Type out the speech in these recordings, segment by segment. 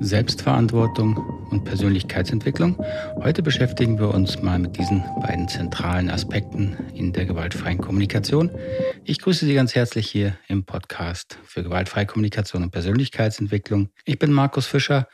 Selbstverantwortung und Persönlichkeitsentwicklung. Heute beschäftigen wir uns mal mit diesen beiden zentralen Aspekten in der gewaltfreien Kommunikation. Ich grüße Sie ganz herzlich hier im Podcast für gewaltfreie Kommunikation und Persönlichkeitsentwicklung. Ich bin Markus Fischer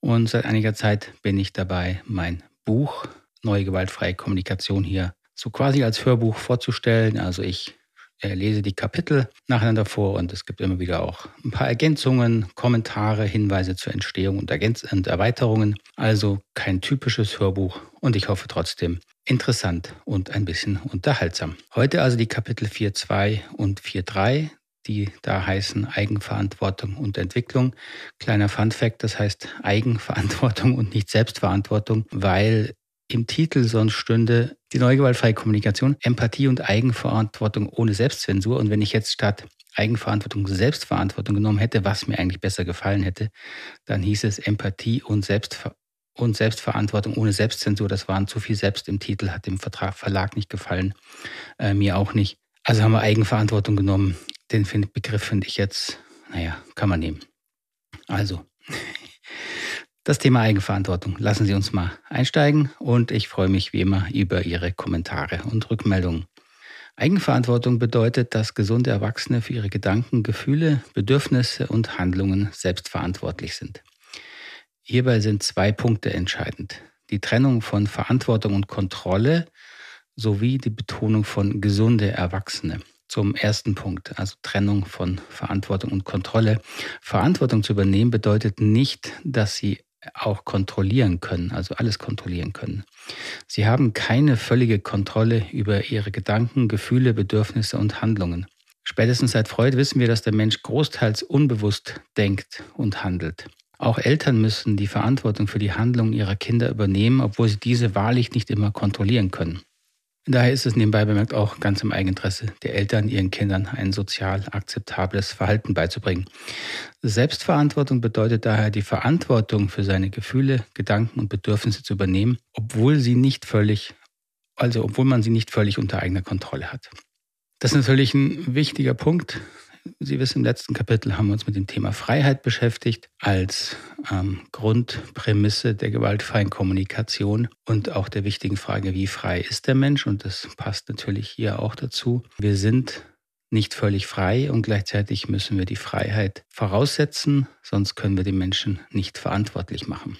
und seit einiger Zeit bin ich dabei, mein Buch Neue gewaltfreie Kommunikation hier so quasi als Hörbuch vorzustellen. Also ich lese die Kapitel nacheinander vor und es gibt immer wieder auch ein paar Ergänzungen, Kommentare, Hinweise zur Entstehung und, Ergänz und Erweiterungen. Also kein typisches Hörbuch und ich hoffe trotzdem interessant und ein bisschen unterhaltsam. Heute also die Kapitel 4.2 und 4.3 die da heißen Eigenverantwortung und Entwicklung. Kleiner Fun fact, das heißt Eigenverantwortung und nicht Selbstverantwortung, weil im Titel sonst stünde die neue gewaltfreie Kommunikation, Empathie und Eigenverantwortung ohne Selbstzensur. Und wenn ich jetzt statt Eigenverantwortung Selbstverantwortung genommen hätte, was mir eigentlich besser gefallen hätte, dann hieß es Empathie und Selbstver und Selbstverantwortung ohne Selbstzensur. Das waren zu viel Selbst im Titel, hat dem Vertrag, Verlag nicht gefallen, äh, mir auch nicht. Also haben wir Eigenverantwortung genommen. Den Begriff finde ich jetzt, naja, kann man nehmen. Also, das Thema Eigenverantwortung. Lassen Sie uns mal einsteigen und ich freue mich wie immer über Ihre Kommentare und Rückmeldungen. Eigenverantwortung bedeutet, dass gesunde Erwachsene für ihre Gedanken, Gefühle, Bedürfnisse und Handlungen selbstverantwortlich sind. Hierbei sind zwei Punkte entscheidend. Die Trennung von Verantwortung und Kontrolle sowie die Betonung von gesunde Erwachsene. Zum ersten Punkt, also Trennung von Verantwortung und Kontrolle. Verantwortung zu übernehmen bedeutet nicht, dass Sie auch kontrollieren können, also alles kontrollieren können. Sie haben keine völlige Kontrolle über ihre Gedanken, Gefühle, Bedürfnisse und Handlungen. Spätestens seit Freud wissen wir, dass der Mensch großteils unbewusst denkt und handelt. Auch Eltern müssen die Verantwortung für die Handlungen ihrer Kinder übernehmen, obwohl sie diese wahrlich nicht immer kontrollieren können. Daher ist es nebenbei bemerkt auch ganz im Eigeninteresse der Eltern, ihren Kindern ein sozial akzeptables Verhalten beizubringen. Selbstverantwortung bedeutet daher die Verantwortung für seine Gefühle, Gedanken und Bedürfnisse zu übernehmen, obwohl sie nicht völlig, also obwohl man sie nicht völlig unter eigener Kontrolle hat. Das ist natürlich ein wichtiger Punkt, Sie wissen, im letzten Kapitel haben wir uns mit dem Thema Freiheit beschäftigt als ähm, Grundprämisse der gewaltfreien Kommunikation und auch der wichtigen Frage, wie frei ist der Mensch? Und das passt natürlich hier auch dazu. Wir sind nicht völlig frei und gleichzeitig müssen wir die Freiheit voraussetzen, sonst können wir die Menschen nicht verantwortlich machen.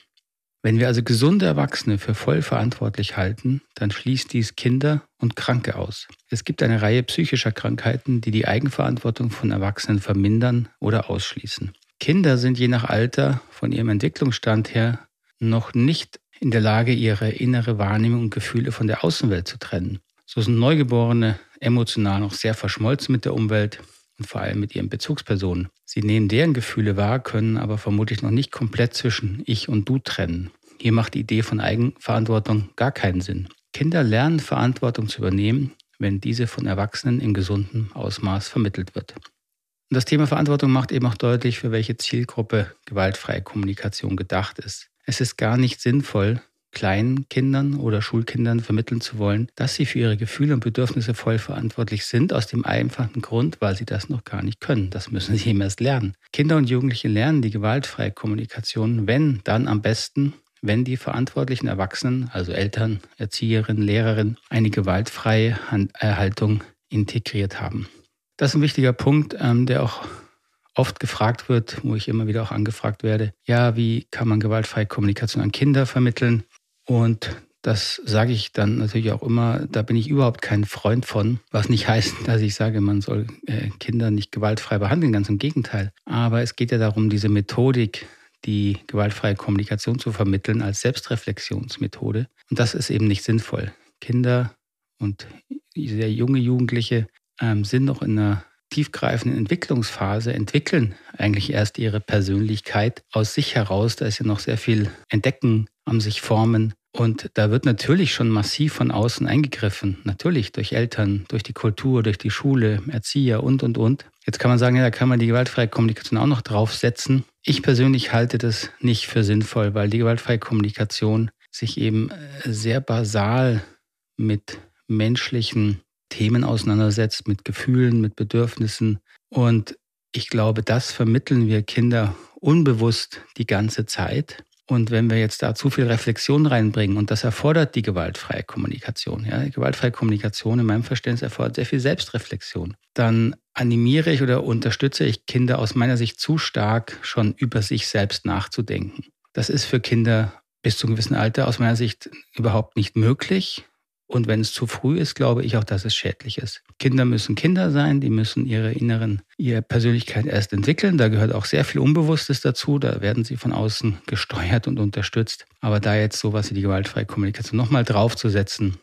Wenn wir also gesunde Erwachsene für voll verantwortlich halten, dann schließt dies Kinder und Kranke aus. Es gibt eine Reihe psychischer Krankheiten, die die Eigenverantwortung von Erwachsenen vermindern oder ausschließen. Kinder sind je nach Alter von ihrem Entwicklungsstand her noch nicht in der Lage, ihre innere Wahrnehmung und Gefühle von der Außenwelt zu trennen. So sind Neugeborene emotional noch sehr verschmolzen mit der Umwelt und vor allem mit ihren Bezugspersonen. Sie nehmen deren Gefühle wahr, können aber vermutlich noch nicht komplett zwischen ich und du trennen. Hier macht die Idee von Eigenverantwortung gar keinen Sinn. Kinder lernen Verantwortung zu übernehmen, wenn diese von Erwachsenen in gesundem Ausmaß vermittelt wird. Und das Thema Verantwortung macht eben auch deutlich, für welche Zielgruppe gewaltfreie Kommunikation gedacht ist. Es ist gar nicht sinnvoll, kleinen Kindern oder Schulkindern vermitteln zu wollen, dass sie für ihre Gefühle und Bedürfnisse voll verantwortlich sind, aus dem einfachen Grund, weil sie das noch gar nicht können. Das müssen sie eben erst lernen. Kinder und Jugendliche lernen die gewaltfreie Kommunikation, wenn, dann am besten, wenn die verantwortlichen Erwachsenen, also Eltern, Erzieherinnen, Lehrerinnen, eine gewaltfreie Haltung integriert haben. Das ist ein wichtiger Punkt, ähm, der auch oft gefragt wird, wo ich immer wieder auch angefragt werde. Ja, wie kann man gewaltfreie Kommunikation an Kinder vermitteln? Und das sage ich dann natürlich auch immer, da bin ich überhaupt kein Freund von, was nicht heißt, dass ich sage, man soll äh, Kinder nicht gewaltfrei behandeln, ganz im Gegenteil. Aber es geht ja darum, diese Methodik, die gewaltfreie Kommunikation zu vermitteln als Selbstreflexionsmethode. Und das ist eben nicht sinnvoll. Kinder und sehr junge Jugendliche ähm, sind noch in einer tiefgreifenden Entwicklungsphase, entwickeln eigentlich erst ihre Persönlichkeit aus sich heraus. Da ist ja noch sehr viel Entdecken am sich formen. Und da wird natürlich schon massiv von außen eingegriffen. Natürlich durch Eltern, durch die Kultur, durch die Schule, Erzieher und, und, und. Jetzt kann man sagen, ja, da kann man die gewaltfreie Kommunikation auch noch draufsetzen. Ich persönlich halte das nicht für sinnvoll, weil die gewaltfreie Kommunikation sich eben äh, sehr basal mit menschlichen Themen auseinandersetzt, mit Gefühlen, mit Bedürfnissen. Und ich glaube, das vermitteln wir Kinder unbewusst die ganze Zeit. Und wenn wir jetzt da zu viel Reflexion reinbringen, und das erfordert die gewaltfreie Kommunikation, ja, die gewaltfreie Kommunikation in meinem Verständnis erfordert sehr viel Selbstreflexion, dann animiere ich oder unterstütze ich Kinder aus meiner Sicht zu stark, schon über sich selbst nachzudenken. Das ist für Kinder bis zu einem gewissen Alter aus meiner Sicht überhaupt nicht möglich. Und wenn es zu früh ist, glaube ich auch, dass es schädlich ist. Kinder müssen Kinder sein, die müssen ihre inneren, ihre Persönlichkeit erst entwickeln. Da gehört auch sehr viel Unbewusstes dazu. Da werden sie von außen gesteuert und unterstützt. Aber da jetzt sowas wie die gewaltfreie Kommunikation nochmal draufzusetzen,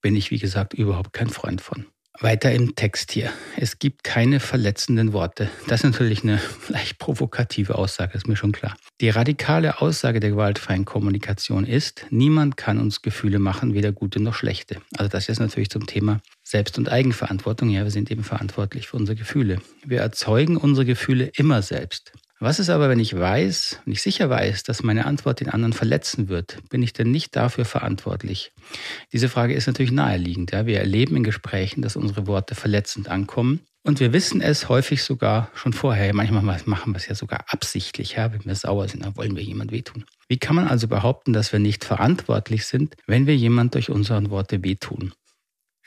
bin ich, wie gesagt, überhaupt kein Freund von. Weiter im Text hier. Es gibt keine verletzenden Worte. Das ist natürlich eine leicht provokative Aussage, ist mir schon klar. Die radikale Aussage der gewaltfreien Kommunikation ist, niemand kann uns Gefühle machen, weder gute noch schlechte. Also das ist natürlich zum Thema Selbst- und Eigenverantwortung. Ja, wir sind eben verantwortlich für unsere Gefühle. Wir erzeugen unsere Gefühle immer selbst. Was ist aber, wenn ich weiß, wenn ich sicher weiß, dass meine Antwort den anderen verletzen wird? Bin ich denn nicht dafür verantwortlich? Diese Frage ist natürlich naheliegend. Ja? Wir erleben in Gesprächen, dass unsere Worte verletzend ankommen. Und wir wissen es häufig sogar schon vorher. Manchmal machen wir es ja sogar absichtlich, ja? wenn wir sauer sind, dann wollen wir jemand wehtun. Wie kann man also behaupten, dass wir nicht verantwortlich sind, wenn wir jemand durch unsere Worte wehtun?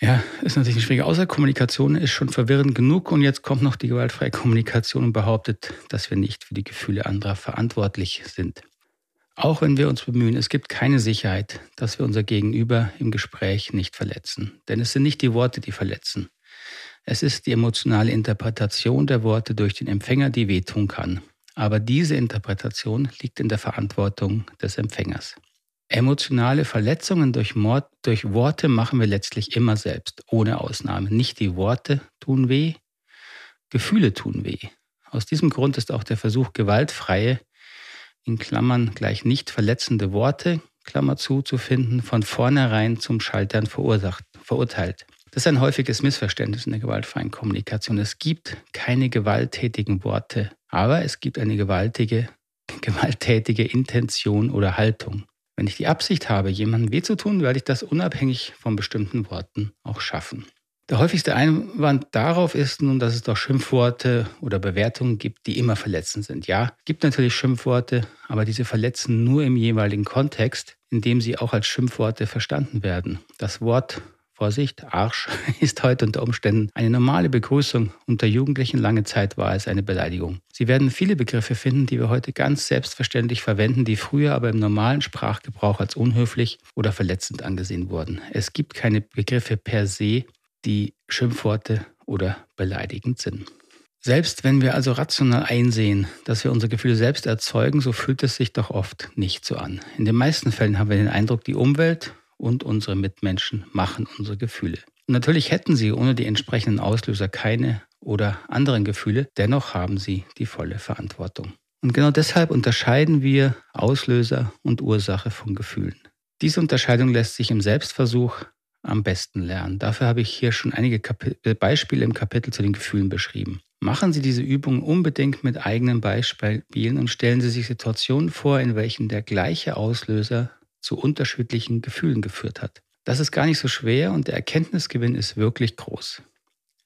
Ja, ist natürlich eine schwierige Außerkommunikation, ist schon verwirrend genug und jetzt kommt noch die gewaltfreie Kommunikation und behauptet, dass wir nicht für die Gefühle anderer verantwortlich sind. Auch wenn wir uns bemühen, es gibt keine Sicherheit, dass wir unser Gegenüber im Gespräch nicht verletzen. Denn es sind nicht die Worte, die verletzen. Es ist die emotionale Interpretation der Worte durch den Empfänger, die wehtun kann. Aber diese Interpretation liegt in der Verantwortung des Empfängers. Emotionale Verletzungen durch, Mord, durch Worte machen wir letztlich immer selbst, ohne Ausnahme. Nicht die Worte tun weh, Gefühle tun weh. Aus diesem Grund ist auch der Versuch, gewaltfreie, in Klammern gleich nicht verletzende Worte, Klammer zu, zu finden, von vornherein zum Scheitern verursacht, verurteilt. Das ist ein häufiges Missverständnis in der gewaltfreien Kommunikation. Es gibt keine gewalttätigen Worte, aber es gibt eine gewaltige, gewalttätige Intention oder Haltung. Wenn ich die Absicht habe, jemandem weh zu tun, werde ich das unabhängig von bestimmten Worten auch schaffen. Der häufigste Einwand darauf ist nun, dass es doch Schimpfworte oder Bewertungen gibt, die immer verletzend sind. Ja, gibt natürlich Schimpfworte, aber diese verletzen nur im jeweiligen Kontext, in dem sie auch als Schimpfworte verstanden werden. Das Wort Vorsicht, Arsch ist heute unter Umständen eine normale Begrüßung. Unter Jugendlichen lange Zeit war es eine Beleidigung. Sie werden viele Begriffe finden, die wir heute ganz selbstverständlich verwenden, die früher aber im normalen Sprachgebrauch als unhöflich oder verletzend angesehen wurden. Es gibt keine Begriffe per se, die Schimpfworte oder beleidigend sind. Selbst wenn wir also rational einsehen, dass wir unsere Gefühle selbst erzeugen, so fühlt es sich doch oft nicht so an. In den meisten Fällen haben wir den Eindruck, die Umwelt und unsere Mitmenschen machen unsere Gefühle. Natürlich hätten sie ohne die entsprechenden Auslöser keine oder anderen Gefühle, dennoch haben sie die volle Verantwortung. Und genau deshalb unterscheiden wir Auslöser und Ursache von Gefühlen. Diese Unterscheidung lässt sich im Selbstversuch am besten lernen. Dafür habe ich hier schon einige Kapi äh, Beispiele im Kapitel zu den Gefühlen beschrieben. Machen Sie diese Übung unbedingt mit eigenen Beispielen und stellen Sie sich Situationen vor, in welchen der gleiche Auslöser zu unterschiedlichen Gefühlen geführt hat. Das ist gar nicht so schwer und der Erkenntnisgewinn ist wirklich groß.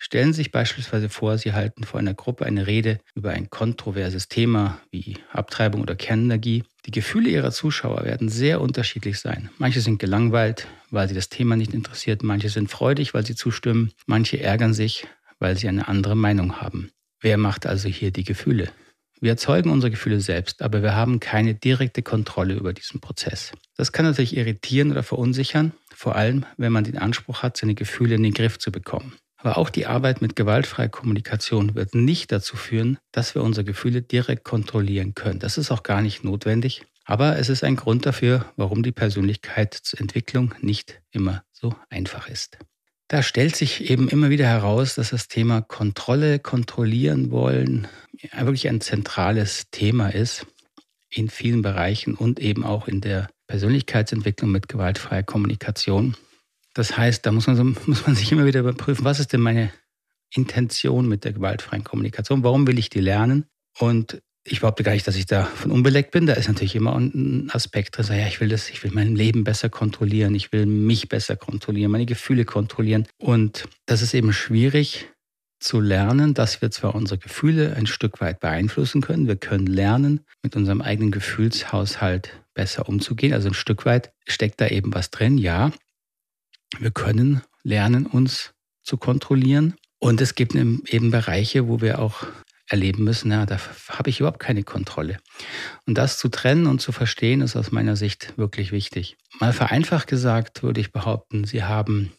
Stellen Sie sich beispielsweise vor, Sie halten vor einer Gruppe eine Rede über ein kontroverses Thema wie Abtreibung oder Kernenergie. Die Gefühle Ihrer Zuschauer werden sehr unterschiedlich sein. Manche sind gelangweilt, weil sie das Thema nicht interessiert, manche sind freudig, weil sie zustimmen, manche ärgern sich, weil sie eine andere Meinung haben. Wer macht also hier die Gefühle? Wir erzeugen unsere Gefühle selbst, aber wir haben keine direkte Kontrolle über diesen Prozess. Das kann natürlich irritieren oder verunsichern, vor allem wenn man den Anspruch hat, seine Gefühle in den Griff zu bekommen. Aber auch die Arbeit mit gewaltfreier Kommunikation wird nicht dazu führen, dass wir unsere Gefühle direkt kontrollieren können. Das ist auch gar nicht notwendig. Aber es ist ein Grund dafür, warum die Persönlichkeitsentwicklung nicht immer so einfach ist. Da stellt sich eben immer wieder heraus, dass das Thema Kontrolle, kontrollieren wollen, wirklich ein zentrales Thema ist in vielen Bereichen und eben auch in der Persönlichkeitsentwicklung mit gewaltfreier Kommunikation. Das heißt, da muss man, so, muss man sich immer wieder überprüfen, was ist denn meine Intention mit der gewaltfreien Kommunikation? Warum will ich die lernen? Und ich behaupte gar nicht, dass ich davon unbeleckt bin. Da ist natürlich immer ein Aspekt drin. Ja, ich will das, ich will mein Leben besser kontrollieren, ich will mich besser kontrollieren, meine Gefühle kontrollieren. Und das ist eben schwierig, zu lernen, dass wir zwar unsere Gefühle ein Stück weit beeinflussen können, wir können lernen, mit unserem eigenen Gefühlshaushalt besser umzugehen. Also ein Stück weit steckt da eben was drin, ja. Wir können lernen, uns zu kontrollieren. Und es gibt eben Bereiche, wo wir auch erleben müssen, ja, da habe ich überhaupt keine Kontrolle. Und das zu trennen und zu verstehen, ist aus meiner Sicht wirklich wichtig. Mal vereinfacht gesagt würde ich behaupten, Sie haben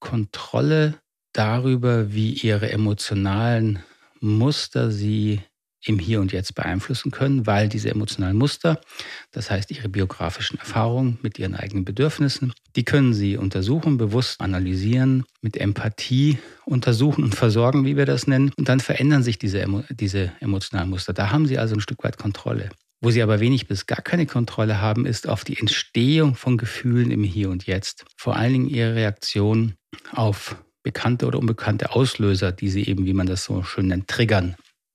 Kontrolle darüber, wie Ihre emotionalen Muster Sie im Hier und Jetzt beeinflussen können, weil diese emotionalen Muster, das heißt ihre biografischen Erfahrungen mit ihren eigenen Bedürfnissen, die können sie untersuchen, bewusst analysieren, mit Empathie untersuchen und versorgen, wie wir das nennen. Und dann verändern sich diese, diese emotionalen Muster. Da haben sie also ein Stück weit Kontrolle. Wo sie aber wenig bis gar keine Kontrolle haben, ist auf die Entstehung von Gefühlen im Hier und Jetzt. Vor allen Dingen ihre Reaktion auf bekannte oder unbekannte Auslöser, die sie eben, wie man das so schön nennt, triggern.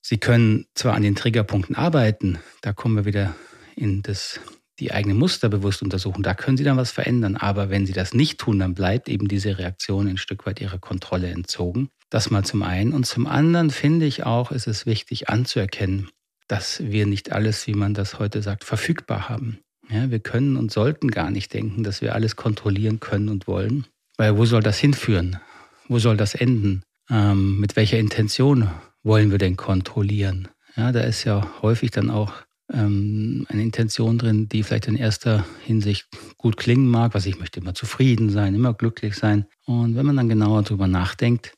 Sie können zwar an den Triggerpunkten arbeiten, da kommen wir wieder in das, die eigenen Muster bewusst untersuchen, da können Sie dann was verändern. Aber wenn Sie das nicht tun, dann bleibt eben diese Reaktion ein Stück weit Ihrer Kontrolle entzogen. Das mal zum einen. Und zum anderen finde ich auch, ist es wichtig anzuerkennen, dass wir nicht alles, wie man das heute sagt, verfügbar haben. Ja, wir können und sollten gar nicht denken, dass wir alles kontrollieren können und wollen. Weil wo soll das hinführen? Wo soll das enden? Ähm, mit welcher Intention wollen wir denn kontrollieren? Ja, da ist ja häufig dann auch ähm, eine Intention drin, die vielleicht in erster Hinsicht gut klingen mag, was ich möchte immer zufrieden sein, immer glücklich sein. Und wenn man dann genauer darüber nachdenkt,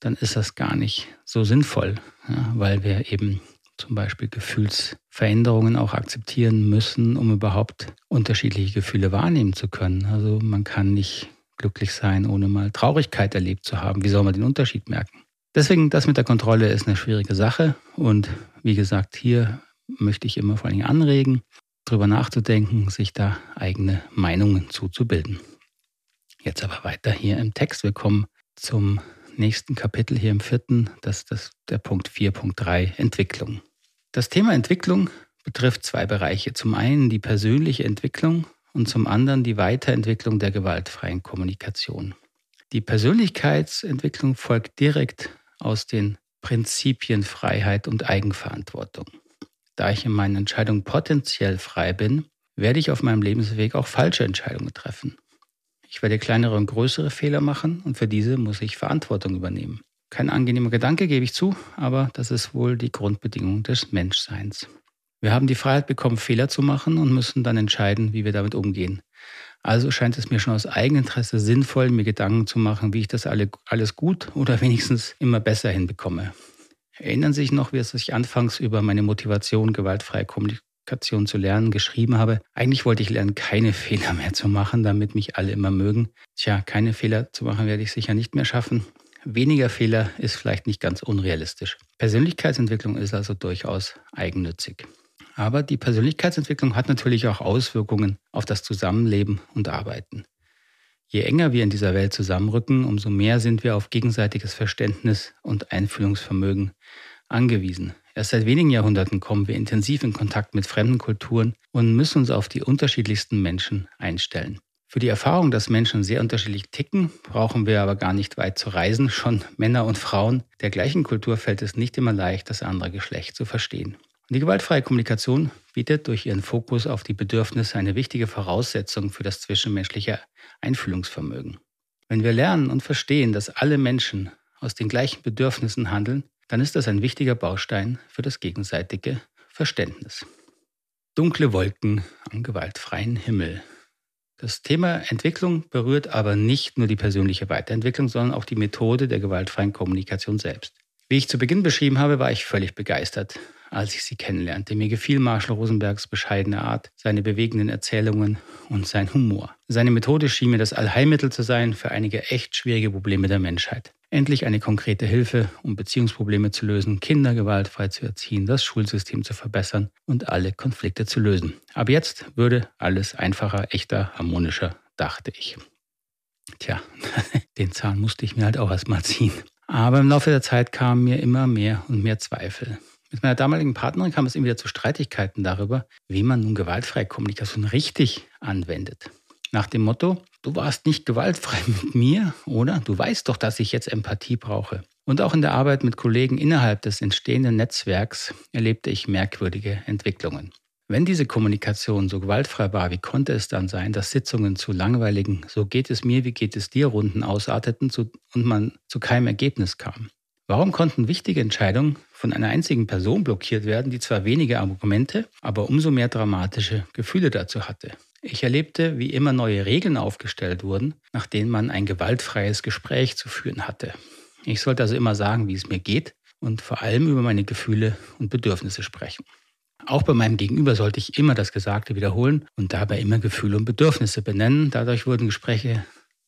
dann ist das gar nicht so sinnvoll, ja, weil wir eben zum Beispiel Gefühlsveränderungen auch akzeptieren müssen, um überhaupt unterschiedliche Gefühle wahrnehmen zu können. Also man kann nicht glücklich sein, ohne mal Traurigkeit erlebt zu haben. Wie soll man den Unterschied merken? Deswegen, das mit der Kontrolle ist eine schwierige Sache. Und wie gesagt, hier möchte ich immer vor allen Dingen anregen, darüber nachzudenken, sich da eigene Meinungen zuzubilden. Jetzt aber weiter hier im Text. Wir kommen zum nächsten Kapitel hier im vierten. Das ist das, der Punkt 4.3 Entwicklung. Das Thema Entwicklung betrifft zwei Bereiche. Zum einen die persönliche Entwicklung und zum anderen die Weiterentwicklung der gewaltfreien Kommunikation. Die Persönlichkeitsentwicklung folgt direkt aus den Prinzipien Freiheit und Eigenverantwortung. Da ich in meinen Entscheidungen potenziell frei bin, werde ich auf meinem Lebensweg auch falsche Entscheidungen treffen. Ich werde kleinere und größere Fehler machen und für diese muss ich Verantwortung übernehmen. Kein angenehmer Gedanke, gebe ich zu, aber das ist wohl die Grundbedingung des Menschseins. Wir haben die Freiheit bekommen, Fehler zu machen und müssen dann entscheiden, wie wir damit umgehen. Also scheint es mir schon aus Eigeninteresse sinnvoll, mir Gedanken zu machen, wie ich das alle, alles gut oder wenigstens immer besser hinbekomme. Erinnern Sie sich noch, wie es ich anfangs über meine Motivation, gewaltfreie Kommunikation zu lernen, geschrieben habe? Eigentlich wollte ich lernen, keine Fehler mehr zu machen, damit mich alle immer mögen. Tja, keine Fehler zu machen werde ich sicher nicht mehr schaffen. Weniger Fehler ist vielleicht nicht ganz unrealistisch. Persönlichkeitsentwicklung ist also durchaus eigennützig. Aber die Persönlichkeitsentwicklung hat natürlich auch Auswirkungen auf das Zusammenleben und Arbeiten. Je enger wir in dieser Welt zusammenrücken, umso mehr sind wir auf gegenseitiges Verständnis und Einfühlungsvermögen angewiesen. Erst seit wenigen Jahrhunderten kommen wir intensiv in Kontakt mit fremden Kulturen und müssen uns auf die unterschiedlichsten Menschen einstellen. Für die Erfahrung, dass Menschen sehr unterschiedlich ticken, brauchen wir aber gar nicht weit zu reisen. Schon Männer und Frauen der gleichen Kultur fällt es nicht immer leicht, das andere Geschlecht zu verstehen. Die gewaltfreie Kommunikation bietet durch ihren Fokus auf die Bedürfnisse eine wichtige Voraussetzung für das zwischenmenschliche Einfühlungsvermögen. Wenn wir lernen und verstehen, dass alle Menschen aus den gleichen Bedürfnissen handeln, dann ist das ein wichtiger Baustein für das gegenseitige Verständnis. Dunkle Wolken am gewaltfreien Himmel. Das Thema Entwicklung berührt aber nicht nur die persönliche Weiterentwicklung, sondern auch die Methode der gewaltfreien Kommunikation selbst. Wie ich zu Beginn beschrieben habe, war ich völlig begeistert als ich sie kennenlernte. Mir gefiel Marshall Rosenbergs bescheidene Art, seine bewegenden Erzählungen und sein Humor. Seine Methode schien mir das Allheilmittel zu sein für einige echt schwierige Probleme der Menschheit. Endlich eine konkrete Hilfe, um Beziehungsprobleme zu lösen, Kinder gewaltfrei zu erziehen, das Schulsystem zu verbessern und alle Konflikte zu lösen. Aber jetzt würde alles einfacher, echter, harmonischer, dachte ich. Tja, den Zahn musste ich mir halt auch erstmal ziehen. Aber im Laufe der Zeit kamen mir immer mehr und mehr Zweifel. Mit meiner damaligen Partnerin kam es immer wieder zu Streitigkeiten darüber, wie man nun gewaltfreie Kommunikation richtig anwendet. Nach dem Motto, du warst nicht gewaltfrei mit mir, oder? Du weißt doch, dass ich jetzt Empathie brauche. Und auch in der Arbeit mit Kollegen innerhalb des entstehenden Netzwerks erlebte ich merkwürdige Entwicklungen. Wenn diese Kommunikation so gewaltfrei war, wie konnte es dann sein, dass Sitzungen zu langweiligen So geht es mir, wie geht es dir Runden ausarteten und man zu keinem Ergebnis kam? Warum konnten wichtige Entscheidungen von einer einzigen Person blockiert werden, die zwar wenige Argumente, aber umso mehr dramatische Gefühle dazu hatte? Ich erlebte, wie immer neue Regeln aufgestellt wurden, nach denen man ein gewaltfreies Gespräch zu führen hatte. Ich sollte also immer sagen, wie es mir geht und vor allem über meine Gefühle und Bedürfnisse sprechen. Auch bei meinem Gegenüber sollte ich immer das Gesagte wiederholen und dabei immer Gefühle und Bedürfnisse benennen. Dadurch wurden Gespräche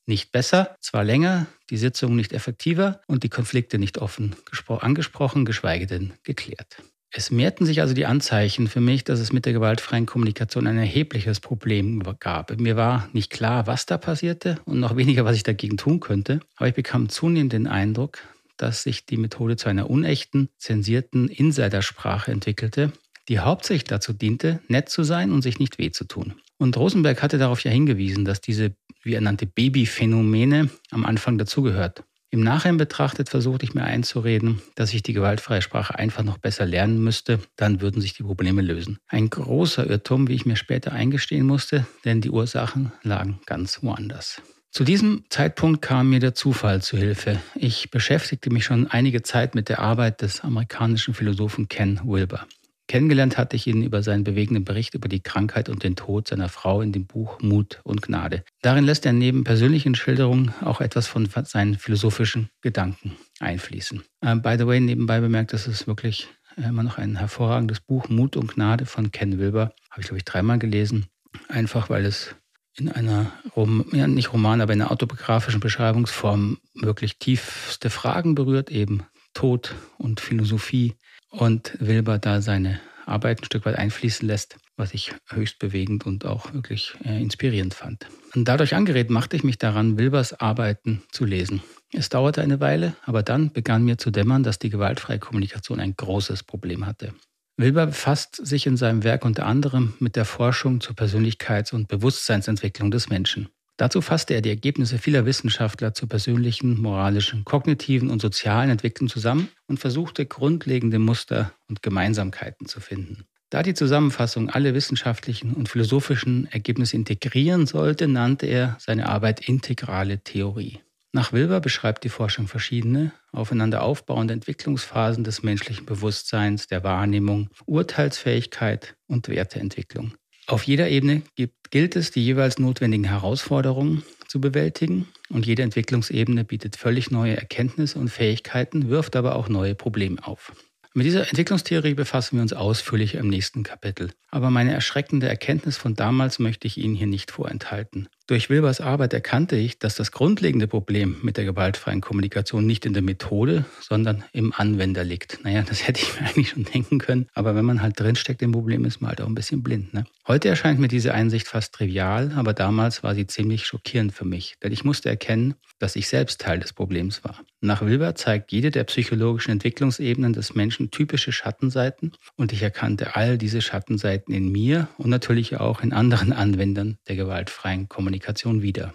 nicht besser, zwar länger, die Sitzungen nicht effektiver und die Konflikte nicht offen angesprochen, geschweige denn geklärt. Es mehrten sich also die Anzeichen für mich, dass es mit der gewaltfreien Kommunikation ein erhebliches Problem gab. Mir war nicht klar, was da passierte und noch weniger, was ich dagegen tun könnte, aber ich bekam zunehmend den Eindruck, dass sich die Methode zu einer unechten, zensierten Insidersprache entwickelte, die hauptsächlich dazu diente, nett zu sein und sich nicht weh zu tun. Und Rosenberg hatte darauf ja hingewiesen, dass diese, wie er nannte, Babyphänomene am Anfang dazugehört. Im Nachhinein betrachtet versuchte ich mir einzureden, dass ich die gewaltfreie Sprache einfach noch besser lernen müsste, dann würden sich die Probleme lösen. Ein großer Irrtum, wie ich mir später eingestehen musste, denn die Ursachen lagen ganz woanders. Zu diesem Zeitpunkt kam mir der Zufall zu Hilfe. Ich beschäftigte mich schon einige Zeit mit der Arbeit des amerikanischen Philosophen Ken Wilber. Kennengelernt hatte ich ihn über seinen bewegenden Bericht über die Krankheit und den Tod seiner Frau in dem Buch Mut und Gnade. Darin lässt er neben persönlichen Schilderungen auch etwas von seinen philosophischen Gedanken einfließen. Uh, by the way, nebenbei bemerkt, das ist wirklich äh, immer noch ein hervorragendes Buch, Mut und Gnade von Ken Wilber. Habe ich, glaube ich, dreimal gelesen. Einfach weil es in einer, Rom ja, nicht Roman, aber in einer autobiografischen Beschreibungsform wirklich tiefste Fragen berührt, eben Tod und Philosophie und Wilber da seine Arbeit ein Stück weit einfließen lässt, was ich höchst bewegend und auch wirklich äh, inspirierend fand. Und dadurch angeregt machte ich mich daran, Wilbers Arbeiten zu lesen. Es dauerte eine Weile, aber dann begann mir zu dämmern, dass die gewaltfreie Kommunikation ein großes Problem hatte. Wilber befasst sich in seinem Werk unter anderem mit der Forschung zur Persönlichkeits- und Bewusstseinsentwicklung des Menschen. Dazu fasste er die Ergebnisse vieler Wissenschaftler zur persönlichen, moralischen, kognitiven und sozialen Entwicklung zusammen und versuchte grundlegende Muster und Gemeinsamkeiten zu finden. Da die Zusammenfassung alle wissenschaftlichen und philosophischen Ergebnisse integrieren sollte, nannte er seine Arbeit integrale Theorie. Nach Wilber beschreibt die Forschung verschiedene, aufeinander aufbauende Entwicklungsphasen des menschlichen Bewusstseins, der Wahrnehmung, Urteilsfähigkeit und Werteentwicklung. Auf jeder Ebene gibt, gilt es, die jeweils notwendigen Herausforderungen zu bewältigen und jede Entwicklungsebene bietet völlig neue Erkenntnisse und Fähigkeiten, wirft aber auch neue Probleme auf. Mit dieser Entwicklungstheorie befassen wir uns ausführlich im nächsten Kapitel. Aber meine erschreckende Erkenntnis von damals möchte ich Ihnen hier nicht vorenthalten. Durch Wilbers Arbeit erkannte ich, dass das grundlegende Problem mit der gewaltfreien Kommunikation nicht in der Methode, sondern im Anwender liegt. Naja, das hätte ich mir eigentlich schon denken können, aber wenn man halt drinsteckt im Problem, ist man halt auch ein bisschen blind. Ne? Heute erscheint mir diese Einsicht fast trivial, aber damals war sie ziemlich schockierend für mich, denn ich musste erkennen, dass ich selbst Teil des Problems war. Nach Wilber zeigt jede der psychologischen Entwicklungsebenen des Menschen typische Schattenseiten und ich erkannte all diese Schattenseiten in mir und natürlich auch in anderen Anwendern der gewaltfreien Kommunikation. Wieder.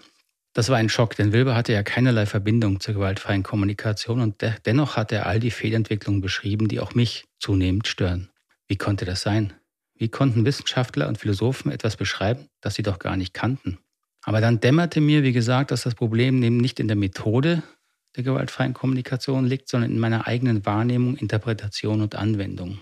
Das war ein Schock, denn Wilber hatte ja keinerlei Verbindung zur gewaltfreien Kommunikation und de dennoch hat er all die Fehlentwicklungen beschrieben, die auch mich zunehmend stören. Wie konnte das sein? Wie konnten Wissenschaftler und Philosophen etwas beschreiben, das sie doch gar nicht kannten? Aber dann dämmerte mir, wie gesagt, dass das Problem nicht in der Methode der gewaltfreien Kommunikation liegt, sondern in meiner eigenen Wahrnehmung, Interpretation und Anwendung.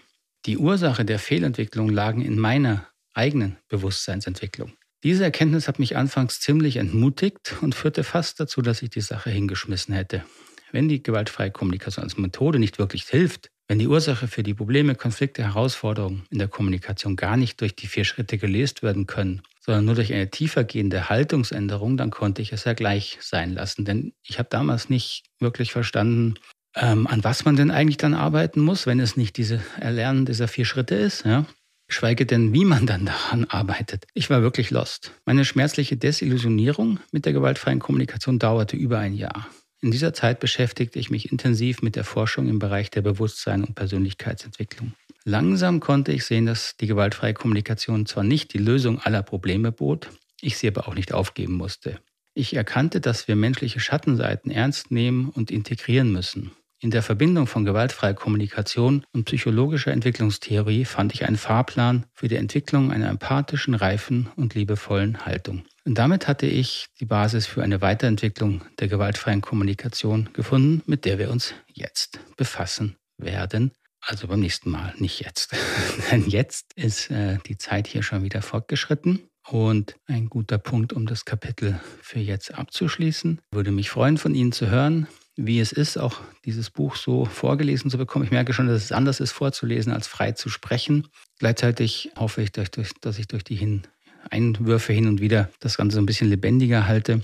Die Ursache der Fehlentwicklung lagen in meiner eigenen Bewusstseinsentwicklung. Diese Erkenntnis hat mich anfangs ziemlich entmutigt und führte fast dazu, dass ich die Sache hingeschmissen hätte. Wenn die gewaltfreie Kommunikation als Methode nicht wirklich hilft, wenn die Ursache für die Probleme, Konflikte, Herausforderungen in der Kommunikation gar nicht durch die vier Schritte gelöst werden können, sondern nur durch eine tiefergehende Haltungsänderung, dann konnte ich es ja gleich sein lassen. Denn ich habe damals nicht wirklich verstanden, ähm, an was man denn eigentlich dann arbeiten muss, wenn es nicht diese Erlernen dieser vier Schritte ist. Ja? Schweige denn, wie man dann daran arbeitet. Ich war wirklich lost. Meine schmerzliche Desillusionierung mit der gewaltfreien Kommunikation dauerte über ein Jahr. In dieser Zeit beschäftigte ich mich intensiv mit der Forschung im Bereich der Bewusstsein und Persönlichkeitsentwicklung. Langsam konnte ich sehen, dass die gewaltfreie Kommunikation zwar nicht die Lösung aller Probleme bot, ich sie aber auch nicht aufgeben musste. Ich erkannte, dass wir menschliche Schattenseiten ernst nehmen und integrieren müssen. In der Verbindung von gewaltfreier Kommunikation und psychologischer Entwicklungstheorie fand ich einen Fahrplan für die Entwicklung einer empathischen, reifen und liebevollen Haltung. Und damit hatte ich die Basis für eine Weiterentwicklung der gewaltfreien Kommunikation gefunden, mit der wir uns jetzt befassen werden. Also beim nächsten Mal, nicht jetzt. Denn jetzt ist äh, die Zeit hier schon wieder fortgeschritten. Und ein guter Punkt, um das Kapitel für jetzt abzuschließen. Würde mich freuen, von Ihnen zu hören wie es ist, auch dieses Buch so vorgelesen zu bekommen. Ich merke schon, dass es anders ist, vorzulesen, als frei zu sprechen. Gleichzeitig hoffe ich, dass ich durch die hin Einwürfe hin und wieder das Ganze so ein bisschen lebendiger halte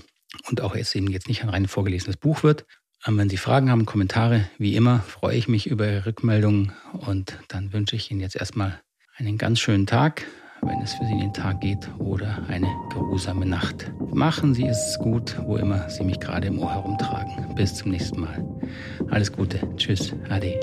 und auch es eben jetzt nicht ein rein vorgelesenes Buch wird. Ähm, wenn Sie Fragen haben, Kommentare, wie immer, freue ich mich über Ihre Rückmeldungen und dann wünsche ich Ihnen jetzt erstmal einen ganz schönen Tag wenn es für Sie in den Tag geht oder eine geruhsame Nacht. Machen Sie es gut, wo immer Sie mich gerade im Ohr herumtragen. Bis zum nächsten Mal. Alles Gute. Tschüss. Ade.